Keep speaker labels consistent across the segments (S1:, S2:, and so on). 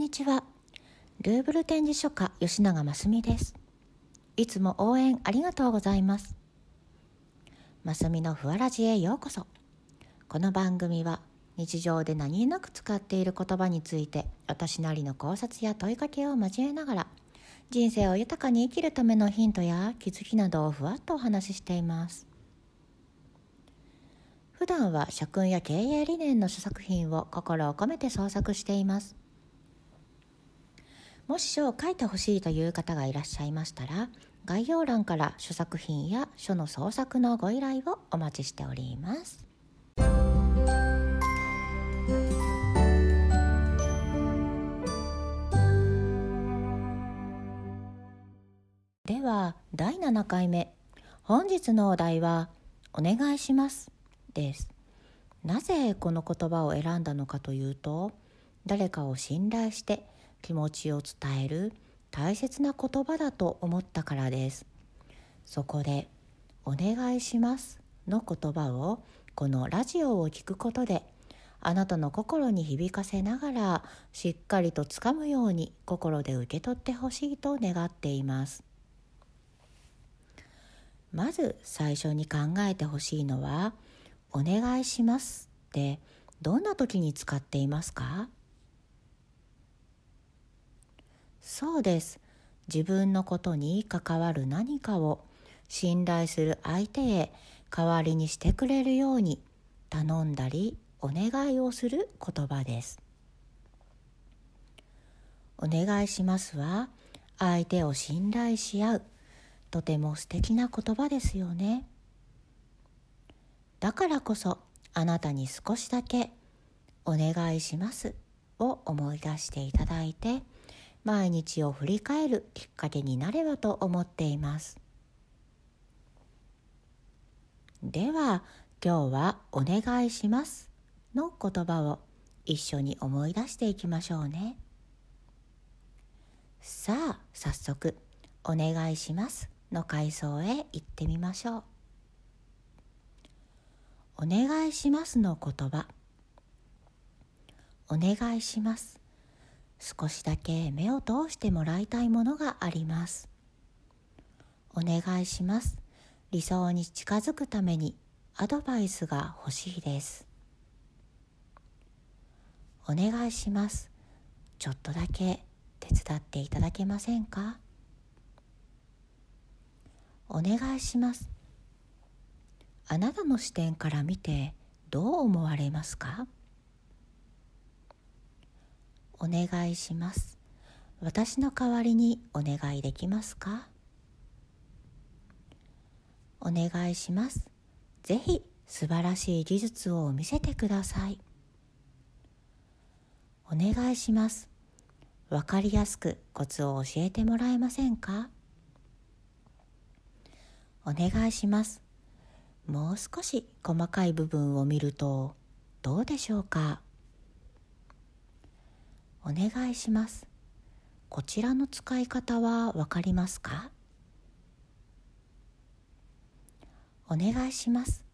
S1: にちは。ルーブル展示書家吉永真澄です。いつも応援ありがとうございます。真澄のふわらじへようこそ。この番組は日常で何気なく使っている言葉について私なりの考察や問いかけを交えながら人生を豊かに生きるためのヒントや気づきなどをふわっとお話ししています。普段は社訓や経営理念の書作品を心を込めて創作しています。もし書を書いてほしいという方がいらっしゃいましたら、概要欄から書作品や書の創作のご依頼をお待ちしております。では第7回目本日のお題は「お願いします」ですなぜこの言葉を選んだのかというと誰かを信頼して気持ちを伝える大切な言葉だと思ったからです。そこで「お願いします」の言葉をこのラジオを聞くことであなたの心に響かせながらしっかりとつかむように心で受け取ってほしいと願っています。まず最初に考えてほしいのは「お願いしますってどんな時に使っていますか？そうです。自分のことに関わる何かを信頼する相手へ代わりにしてくれるように頼んだりお願いをする言葉です。お願いしますは相手を信頼し合う。とても素敵な言葉ですよね。だからこそあなたに少しだけお願いしますを思い出していただいて毎日を振り返るきっかけになればと思っています。では今日はお願いしますの言葉を一緒に思い出していきましょうね。さあ早速お願いしますの階層へ行ってみましょう。お願いしますの言葉。お願いします。少しだけ目を通してもらいたいものがあります。お願いします。理想に近づくためにアドバイスが欲しいです。お願いします。ちょっとだけ手伝っていただけませんか？お願いします。あなたの視点から見てどう思われますか？お願いします。私の代わりにお願いできますか？お願いします。ぜひ素晴らしい技術を見せてください。お願いします。わかりやすくコツを教えてもらえませんか？お願いします。もう少し細かい部分を見るとどうでしょうか？お願いしますこちらの使い方はわかりますか？お願いします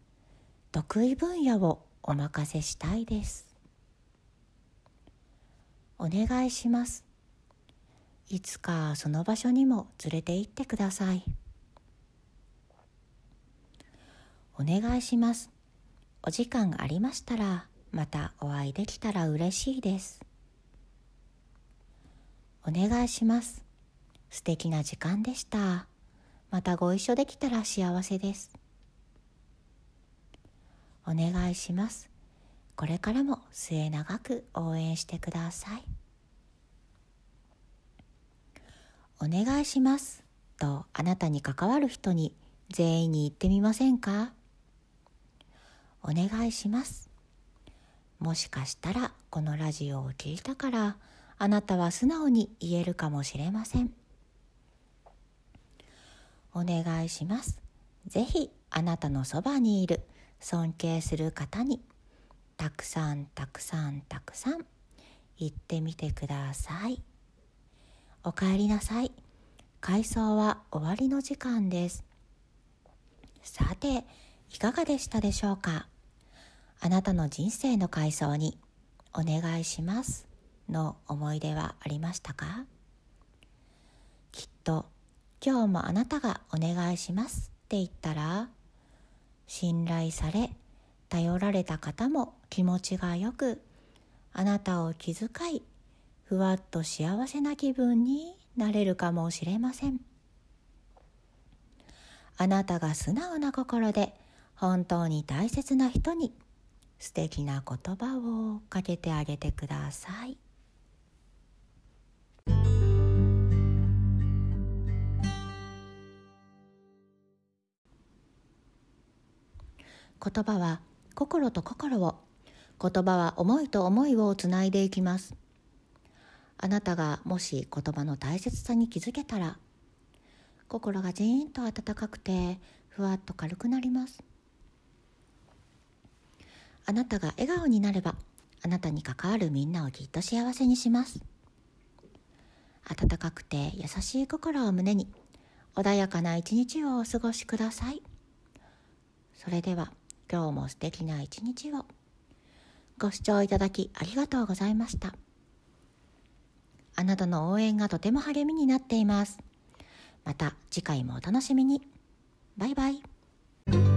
S1: 得意分野をお任せしたいですお願いしますいつかその場所にも連れて行ってください。お願いします。お時間がありましたら、またお会いできたら嬉しいです。お願いします。素敵な時間でした。またご一緒できたら幸せです。お願いします。これからも末永く応援してください。お願いしますとあなたに関わる人に全員に言ってみませんか？お願いしますもしかしたらこのラジオを聞いたからあなたは素直に言えるかもしれません。お願いします。ぜひあなたのそばにいる尊敬する方にたくさんたくさんたくさん言ってみてください。おかえりなさい。回想は終わりの時間です。さていかがでしたでしょうか？あなたの人生の回想にお願いします。の思い出はありましたか？きっと今日もあなたがお願いしますって言ったら信頼され頼られた方も気持ちがよくあなたを気遣いふわっと幸せな気分になれるかもしれません。あなたが素直な心で本当に大切な人に素敵な言葉をかけてあげてください。言葉は心と心を言葉は思いと思いをつないでいきます。あなたがもし言葉の大切さに気づけたら心がジーンと温かくてふわっと軽くなります。あなたが笑顔になればあなたに関わるみんなをきっと幸せにします。温かくて優しい心を胸に穏やかな一日をお過ごしください。それでは今日も素敵な一日を。ご視聴いただきありがとうございました。あなたの応援がとても励みになっています。また次回もお楽しみに。バイバイ。